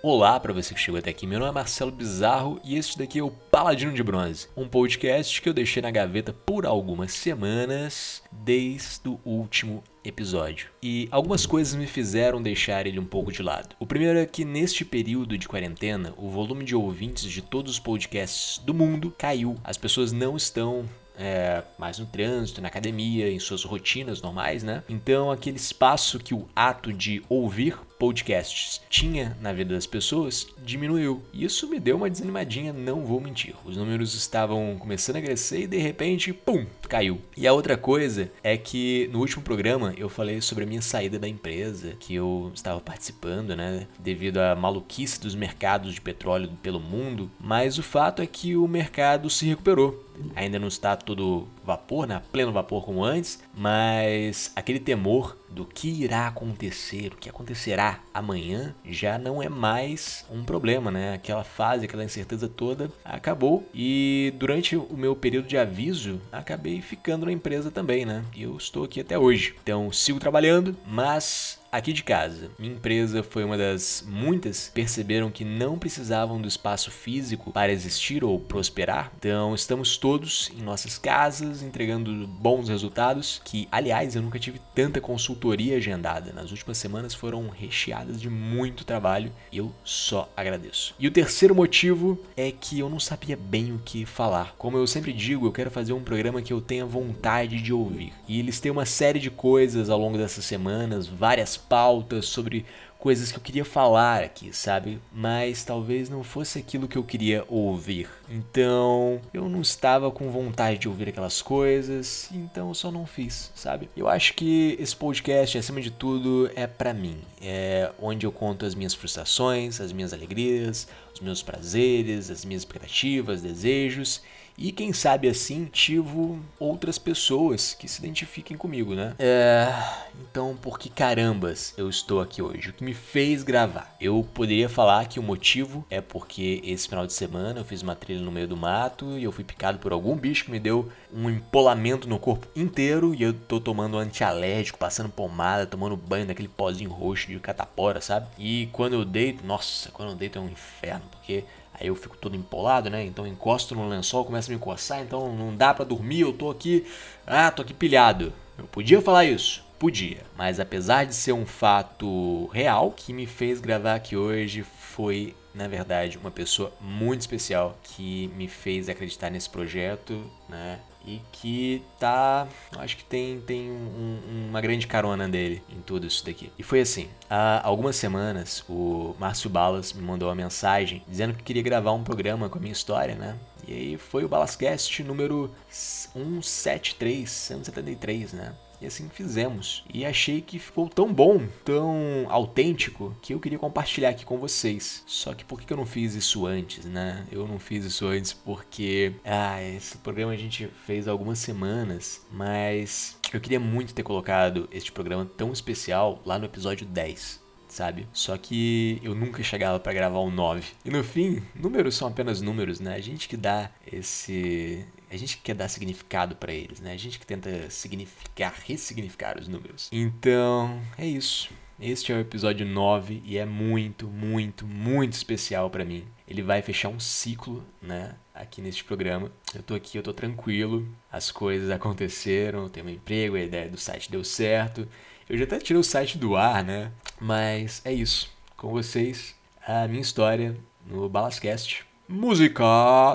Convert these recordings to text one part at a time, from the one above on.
Olá para você que chegou até aqui, meu nome é Marcelo Bizarro e este daqui é o Paladino de Bronze, um podcast que eu deixei na gaveta por algumas semanas desde o último episódio. E algumas coisas me fizeram deixar ele um pouco de lado. O primeiro é que neste período de quarentena, o volume de ouvintes de todos os podcasts do mundo caiu. As pessoas não estão é, mais no trânsito, na academia, em suas rotinas normais, né? Então aquele espaço que o ato de ouvir podcasts tinha na vida das pessoas diminuiu. Isso me deu uma desanimadinha, não vou mentir. Os números estavam começando a crescer e de repente, pum, caiu. E a outra coisa é que no último programa eu falei sobre a minha saída da empresa, que eu estava participando, né, devido à maluquice dos mercados de petróleo pelo mundo, mas o fato é que o mercado se recuperou. Ainda não está todo vapor, né, pleno vapor como antes, mas aquele temor do que irá acontecer, o que acontecerá amanhã, já não é mais um problema, né? Aquela fase, aquela incerteza toda acabou e durante o meu período de aviso, acabei ficando na empresa também, né? E eu estou aqui até hoje. Então, sigo trabalhando, mas aqui de casa. Minha empresa foi uma das muitas perceberam que não precisavam do espaço físico para existir ou prosperar. Então, estamos todos em nossas casas entregando bons resultados, que aliás, eu nunca tive tanta consultoria agendada. Nas últimas semanas foram recheadas de muito trabalho e eu só agradeço. E o terceiro motivo é que eu não sabia bem o que falar. Como eu sempre digo, eu quero fazer um programa que eu tenha vontade de ouvir. E eles têm uma série de coisas ao longo dessas semanas, várias pautas sobre coisas que eu queria falar aqui, sabe? Mas talvez não fosse aquilo que eu queria ouvir. Então, eu não estava com vontade de ouvir aquelas coisas, então eu só não fiz, sabe? Eu acho que esse podcast, acima de tudo, é para mim. É onde eu conto as minhas frustrações, as minhas alegrias, os meus prazeres, as minhas expectativas, desejos e quem sabe assim tivo outras pessoas que se identifiquem comigo, né? É, então por que carambas eu estou aqui hoje? O que me fez gravar? Eu poderia falar que o motivo é porque esse final de semana eu fiz uma trilha no meio do mato e eu fui picado por algum bicho que me deu um empolamento no corpo inteiro e eu tô tomando antialérgico, passando pomada, tomando banho daquele pozinho roxo de catapora, sabe? E quando eu deito, nossa, quando eu deito é um inferno, porque Aí eu fico todo empolado, né? Então encosto no lençol, começa a me coçar, então não dá para dormir, eu tô aqui, ah, tô aqui pilhado. Eu podia falar isso, podia, mas apesar de ser um fato real, que me fez gravar aqui hoje foi, na verdade, uma pessoa muito especial que me fez acreditar nesse projeto, né? e que tá. Acho que tem, tem um, uma grande carona dele em tudo isso daqui. E foi assim: há algumas semanas o Márcio Balas me mandou uma mensagem dizendo que queria gravar um programa com a minha história, né? E aí foi o Balascast número 173, 173, né? E assim fizemos. E achei que ficou tão bom, tão autêntico, que eu queria compartilhar aqui com vocês. Só que por que eu não fiz isso antes, né? Eu não fiz isso antes porque. Ah, esse programa a gente fez há algumas semanas, mas eu queria muito ter colocado este programa tão especial lá no episódio 10 sabe? Só que eu nunca chegava para gravar um 9. E no fim, números são apenas números, né? A gente que dá esse a gente que quer dar significado para eles, né? A gente que tenta significar, ressignificar os números. Então, é isso. Este é o episódio 9 e é muito, muito, muito especial para mim. Ele vai fechar um ciclo, né, aqui neste programa. Eu tô aqui, eu tô tranquilo, as coisas aconteceram, eu tenho um emprego, a ideia do site deu certo. Eu já até tirei o site do ar, né? Mas é isso. Com vocês, a minha história no Balascast. Música!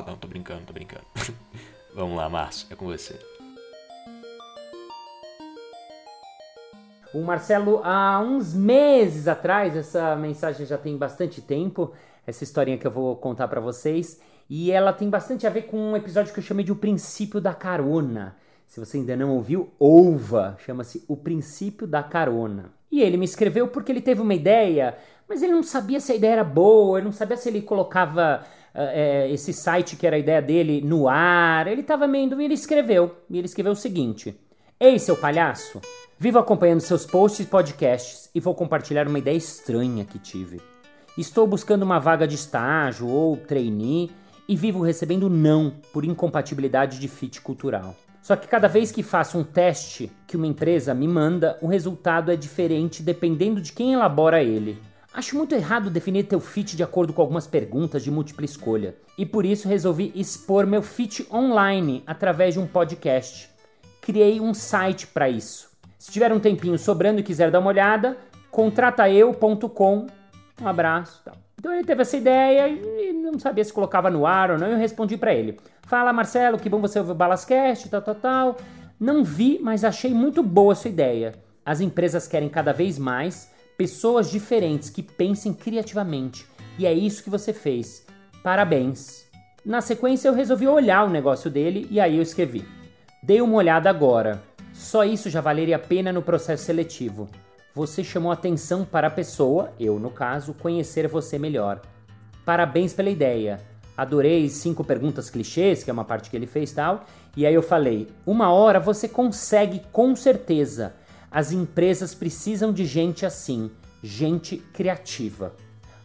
Não, tô brincando, tô brincando. Vamos lá, Márcio, é com você. O Marcelo, há uns meses atrás, essa mensagem já tem bastante tempo, essa historinha que eu vou contar para vocês, e ela tem bastante a ver com um episódio que eu chamei de O Princípio da Carona. Se você ainda não ouviu, ouva, chama-se O Princípio da Carona. E ele me escreveu porque ele teve uma ideia, mas ele não sabia se a ideia era boa, ele não sabia se ele colocava é, esse site que era a ideia dele no ar. Ele estava meio. Ele escreveu. E ele escreveu o seguinte: Ei, seu palhaço! Vivo acompanhando seus posts e podcasts e vou compartilhar uma ideia estranha que tive. Estou buscando uma vaga de estágio ou trainee e vivo recebendo não por incompatibilidade de fit cultural. Só que cada vez que faço um teste que uma empresa me manda, o resultado é diferente dependendo de quem elabora ele. Acho muito errado definir teu fit de acordo com algumas perguntas de múltipla escolha, e por isso resolvi expor meu fit online através de um podcast. Criei um site para isso. Se tiver um tempinho sobrando e quiser dar uma olhada, contrataeu.com. Um abraço. Então ele teve essa ideia e não sabia se colocava no ar ou não. Eu respondi para ele: Fala Marcelo, que bom você ouvir o Balascast, tal, tal, tal. Não vi, mas achei muito boa a sua ideia. As empresas querem cada vez mais pessoas diferentes que pensem criativamente. E é isso que você fez. Parabéns. Na sequência, eu resolvi olhar o negócio dele e aí eu escrevi: Dei uma olhada agora. Só isso já valeria a pena no processo seletivo. Você chamou atenção para a pessoa, eu no caso, conhecer você melhor. Parabéns pela ideia. Adorei cinco perguntas clichês, que é uma parte que ele fez tal. E aí eu falei: uma hora você consegue com certeza. As empresas precisam de gente assim, gente criativa.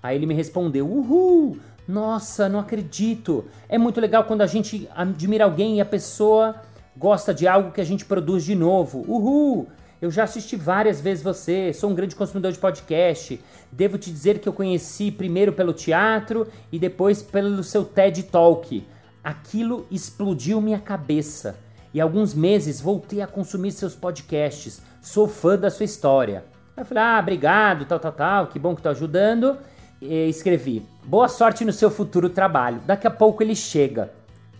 Aí ele me respondeu: Uhul! Nossa, não acredito! É muito legal quando a gente admira alguém e a pessoa gosta de algo que a gente produz de novo. Uhul! Eu já assisti várias vezes você, sou um grande consumidor de podcast. Devo te dizer que eu conheci primeiro pelo teatro e depois pelo seu TED Talk. Aquilo explodiu minha cabeça. E alguns meses voltei a consumir seus podcasts sou fã da sua história. Aí eu falei, ah, obrigado, tal, tal, tal, que bom que tá ajudando. E escrevi, boa sorte no seu futuro trabalho. Daqui a pouco ele chega.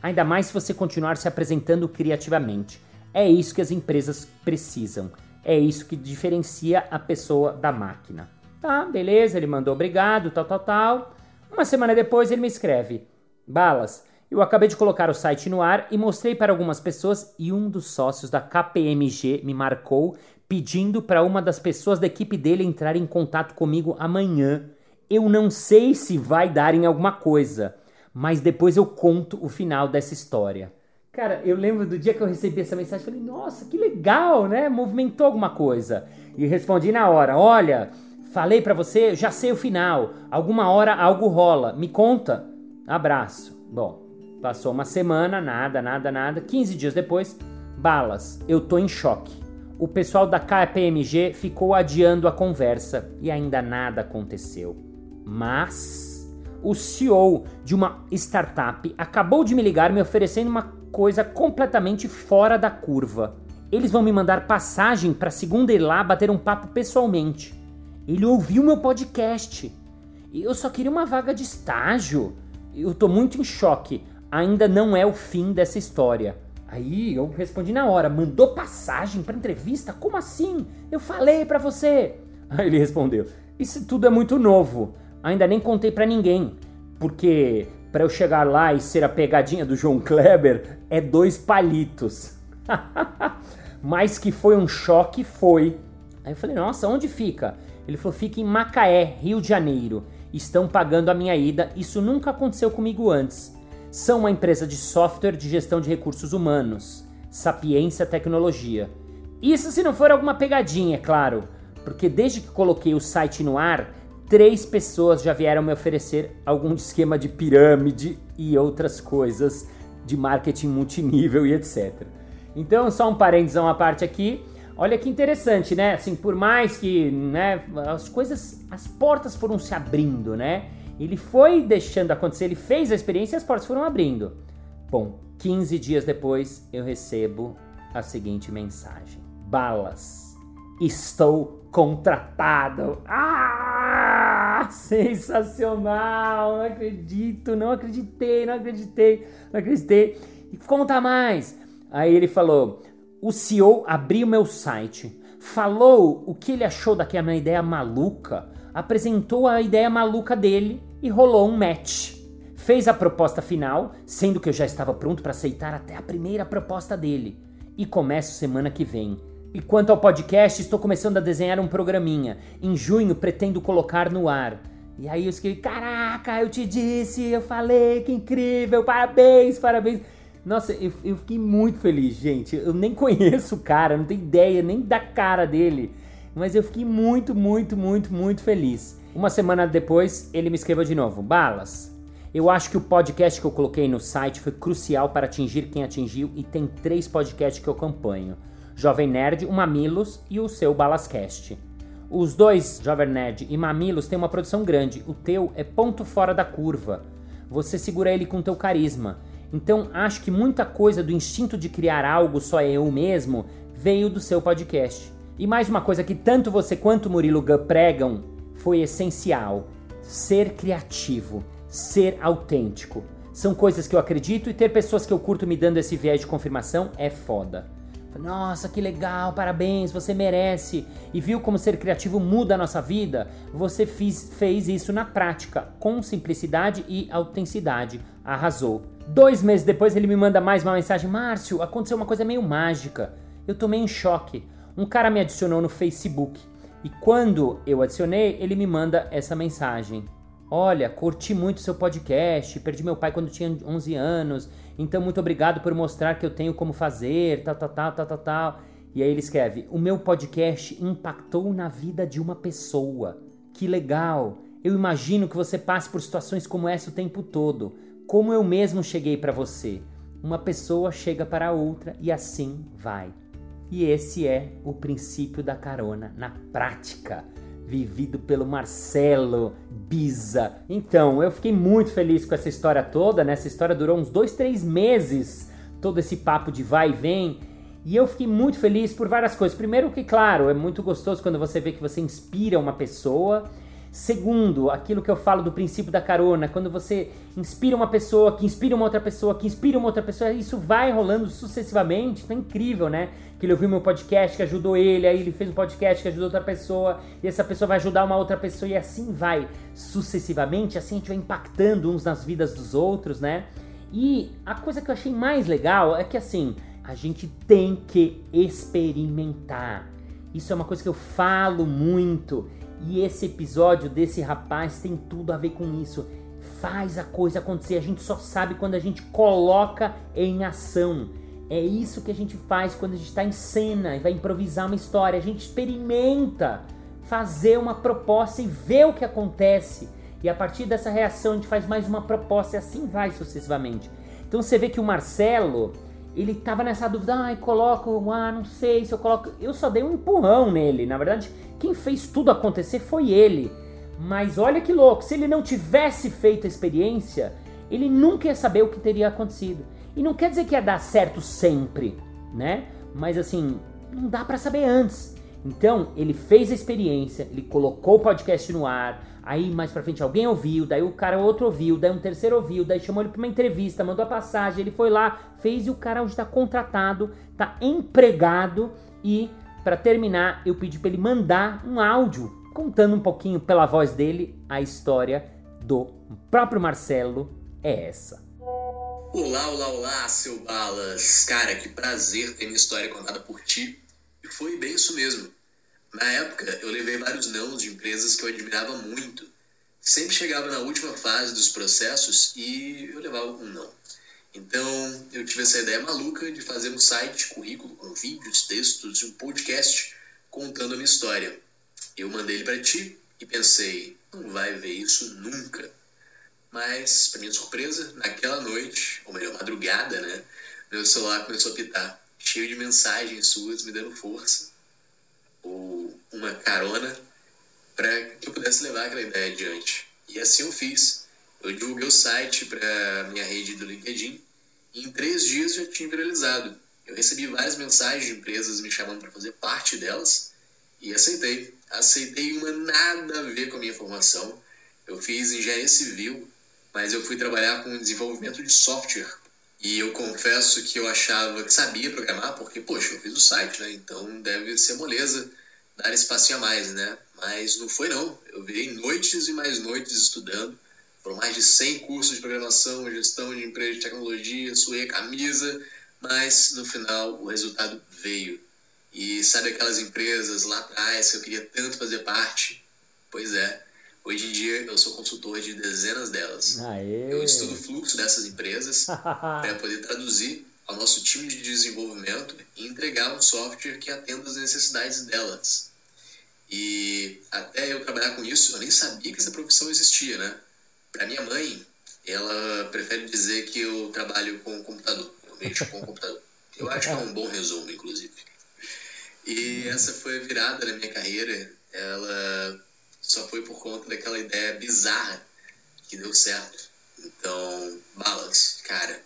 Ainda mais se você continuar se apresentando criativamente. É isso que as empresas precisam. É isso que diferencia a pessoa da máquina. Tá, beleza, ele mandou obrigado, tal, tal, tal. Uma semana depois ele me escreve: Balas, eu acabei de colocar o site no ar e mostrei para algumas pessoas e um dos sócios da KPMG me marcou pedindo para uma das pessoas da equipe dele entrar em contato comigo amanhã. Eu não sei se vai dar em alguma coisa, mas depois eu conto o final dessa história. Cara, eu lembro do dia que eu recebi essa mensagem, falei, nossa, que legal, né? Movimentou alguma coisa. E respondi na hora, olha, falei para você, já sei o final. Alguma hora algo rola. Me conta. Abraço. Bom, Passou uma semana, nada, nada, nada. 15 dias depois, balas. Eu tô em choque. O pessoal da KPMG ficou adiando a conversa e ainda nada aconteceu. Mas o CEO de uma startup acabou de me ligar me oferecendo uma coisa completamente fora da curva. Eles vão me mandar passagem para segunda ir lá bater um papo pessoalmente. Ele ouviu meu podcast. Eu só queria uma vaga de estágio. Eu tô muito em choque ainda não é o fim dessa história. Aí eu respondi na hora: mandou passagem para entrevista? Como assim? Eu falei para você. Aí ele respondeu: Isso tudo é muito novo. Ainda nem contei para ninguém. Porque para eu chegar lá e ser a pegadinha do João Kleber é dois palitos. Mas que foi um choque, foi. Aí eu falei: Nossa, onde fica? Ele falou: Fica em Macaé, Rio de Janeiro. Estão pagando a minha ida. Isso nunca aconteceu comigo antes são uma empresa de software de gestão de recursos humanos, Sapiência Tecnologia. Isso se não for alguma pegadinha, é claro, porque desde que coloquei o site no ar, três pessoas já vieram me oferecer algum esquema de pirâmide e outras coisas de marketing multinível e etc. Então, só um parênteses à parte aqui. Olha que interessante, né? Assim, por mais que, né, as coisas, as portas foram se abrindo, né? Ele foi deixando acontecer, ele fez a experiência e as portas foram abrindo. Bom, 15 dias depois eu recebo a seguinte mensagem: Balas, estou contratado. Ah! Sensacional! Não acredito, não acreditei, não acreditei, não acreditei. E conta mais. Aí ele falou: o CEO abriu meu site, falou o que ele achou daquela minha ideia maluca, apresentou a ideia maluca dele e rolou um match. Fez a proposta final, sendo que eu já estava pronto para aceitar até a primeira proposta dele. E começo semana que vem. E quanto ao podcast, estou começando a desenhar um programinha. Em junho pretendo colocar no ar. E aí eu escrevi: Caraca, eu te disse, eu falei, que incrível, parabéns, parabéns. Nossa, eu, eu fiquei muito feliz, gente. Eu nem conheço o cara, não tenho ideia nem da cara dele. Mas eu fiquei muito, muito, muito, muito feliz. Uma semana depois, ele me escreveu de novo: Balas, eu acho que o podcast que eu coloquei no site foi crucial para atingir quem atingiu e tem três podcasts que eu acompanho: Jovem Nerd, o Mamilos e o seu Balascast. Os dois, Jovem Nerd e Mamilos, têm uma produção grande. O teu é ponto fora da curva. Você segura ele com teu carisma. Então, acho que muita coisa do instinto de criar algo só eu mesmo veio do seu podcast. E mais uma coisa que tanto você quanto Murilo Gun pregam foi essencial: ser criativo, ser autêntico. São coisas que eu acredito e ter pessoas que eu curto me dando esse viés de confirmação é foda. Nossa, que legal, parabéns, você merece. E viu como ser criativo muda a nossa vida? Você fiz, fez isso na prática, com simplicidade e autenticidade. Arrasou. Dois meses depois ele me manda mais uma mensagem: Márcio, aconteceu uma coisa meio mágica. Eu tomei em choque. Um cara me adicionou no Facebook. E quando eu adicionei, ele me manda essa mensagem. Olha, curti muito seu podcast, perdi meu pai quando tinha 11 anos, então muito obrigado por mostrar que eu tenho como fazer, tal, tal, tal, tal, tal, tal. E aí ele escreve: O meu podcast impactou na vida de uma pessoa. Que legal! Eu imagino que você passe por situações como essa o tempo todo. Como eu mesmo cheguei para você. Uma pessoa chega para outra e assim vai. E esse é o princípio da carona na prática vivido pelo Marcelo Biza. Então, eu fiquei muito feliz com essa história toda, né? Essa história durou uns dois, três meses, todo esse papo de vai e vem. E eu fiquei muito feliz por várias coisas. Primeiro que, claro, é muito gostoso quando você vê que você inspira uma pessoa Segundo, aquilo que eu falo do princípio da carona, quando você inspira uma pessoa, que inspira uma outra pessoa, que inspira uma outra pessoa, isso vai rolando sucessivamente. É incrível, né? Que ele ouviu meu podcast, que ajudou ele, aí ele fez um podcast que ajudou outra pessoa, e essa pessoa vai ajudar uma outra pessoa, e assim vai sucessivamente, assim a gente vai impactando uns nas vidas dos outros, né? E a coisa que eu achei mais legal é que assim, a gente tem que experimentar. Isso é uma coisa que eu falo muito. E esse episódio desse rapaz tem tudo a ver com isso. Faz a coisa acontecer. A gente só sabe quando a gente coloca em ação. É isso que a gente faz quando a gente está em cena e vai improvisar uma história. A gente experimenta fazer uma proposta e ver o que acontece. E a partir dessa reação a gente faz mais uma proposta e assim vai sucessivamente. Então você vê que o Marcelo, ele tava nessa dúvida, ai, ah, coloco, ah, não sei se eu coloco. Eu só dei um empurrão nele. Na verdade, quem fez tudo acontecer foi ele. Mas olha que louco, se ele não tivesse feito a experiência, ele nunca ia saber o que teria acontecido. E não quer dizer que ia dar certo sempre, né? Mas assim, não dá para saber antes. Então, ele fez a experiência, ele colocou o podcast no ar, aí mais pra frente alguém ouviu, daí o cara outro ouviu, daí um terceiro ouviu, daí chamou ele pra uma entrevista, mandou a passagem, ele foi lá, fez e o cara hoje tá contratado, tá empregado e para terminar, eu pedi para ele mandar um áudio contando um pouquinho pela voz dele a história do próprio Marcelo é essa. Olá, olá, olá, seu Balas. Cara, que prazer ter minha história contada por ti. E foi bem isso mesmo. Na época, eu levei vários nãos de empresas que eu admirava muito. Sempre chegava na última fase dos processos e eu levava um não. Então, eu tive essa ideia maluca de fazer um site, currículo, com vídeos, textos e um podcast contando a minha história. Eu mandei ele para ti e pensei, não vai ver isso nunca. Mas, para minha surpresa, naquela noite, ou melhor, madrugada, né, meu celular começou a pitar, cheio de mensagens suas me dando força ou uma carona para que eu pudesse levar aquela ideia adiante. E assim eu fiz. Eu divulguei o site para minha rede do LinkedIn e em três dias já tinha viralizado. Eu recebi várias mensagens de empresas me chamando para fazer parte delas e aceitei. Aceitei uma nada a ver com a minha formação. Eu fiz engenharia civil, mas eu fui trabalhar com desenvolvimento de software. E eu confesso que eu achava que sabia programar, porque, poxa, eu fiz o site, né? Então deve ser moleza dar espaço a mais, né? Mas não foi não. Eu virei noites e mais noites estudando foram mais de 100 cursos de programação, gestão de empresa de tecnologia, suei a camisa, mas no final o resultado veio. E sabe aquelas empresas lá atrás que eu queria tanto fazer parte? Pois é, hoje em dia eu sou consultor de dezenas delas. Aê. Eu estudo o fluxo dessas empresas para poder traduzir ao nosso time de desenvolvimento e entregar um software que atenda às necessidades delas. E até eu trabalhar com isso, eu nem sabia que essa profissão existia, né? Para minha mãe, ela prefere dizer que eu trabalho com o computador. Eu mexo com o computador. Eu acho que é um bom resumo, inclusive. E essa foi a virada na minha carreira. Ela só foi por conta daquela ideia bizarra que deu certo. Então, Balas, cara,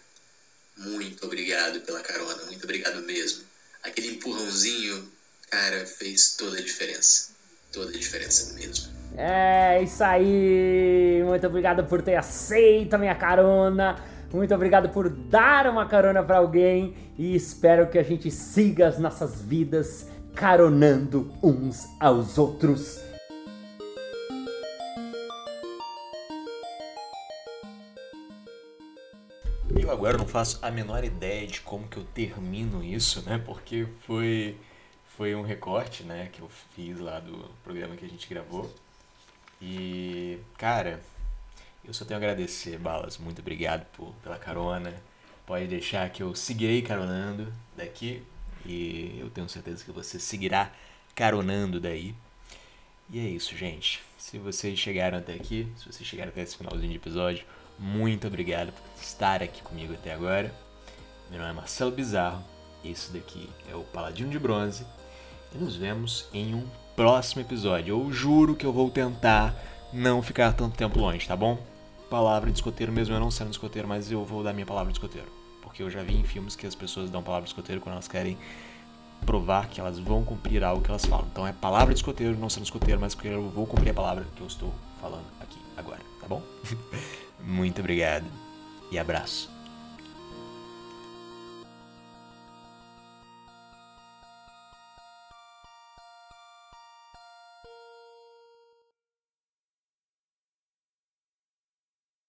muito obrigado pela carona, muito obrigado mesmo. Aquele empurrãozinho, cara, fez toda a diferença. Toda a diferença mesmo. É isso aí! Muito obrigado por ter aceito a minha carona. Muito obrigado por dar uma carona para alguém e espero que a gente siga as nossas vidas caronando uns aos outros. Eu agora não faço a menor ideia de como que eu termino isso, né? Porque foi foi um recorte, né, que eu fiz lá do programa que a gente gravou. E, cara, eu só tenho a agradecer, Balas. Muito obrigado por, pela carona. Pode deixar que eu seguirei caronando daqui. E eu tenho certeza que você seguirá caronando daí. E é isso, gente. Se vocês chegaram até aqui, se vocês chegaram até esse finalzinho de episódio, muito obrigado por estar aqui comigo até agora. Meu nome é Marcelo Bizarro. Esse daqui é o Paladino de Bronze. E nos vemos em um próximo episódio. Eu juro que eu vou tentar não ficar tanto tempo longe, tá bom? Palavra de escoteiro, mesmo eu não sendo escoteiro, mas eu vou dar minha palavra de escoteiro. Porque eu já vi em filmes que as pessoas dão palavra de escoteiro quando elas querem provar que elas vão cumprir algo que elas falam. Então é palavra de escoteiro, não sendo escoteiro, mas porque eu vou cumprir a palavra que eu estou falando aqui agora, tá bom? Muito obrigado e abraço.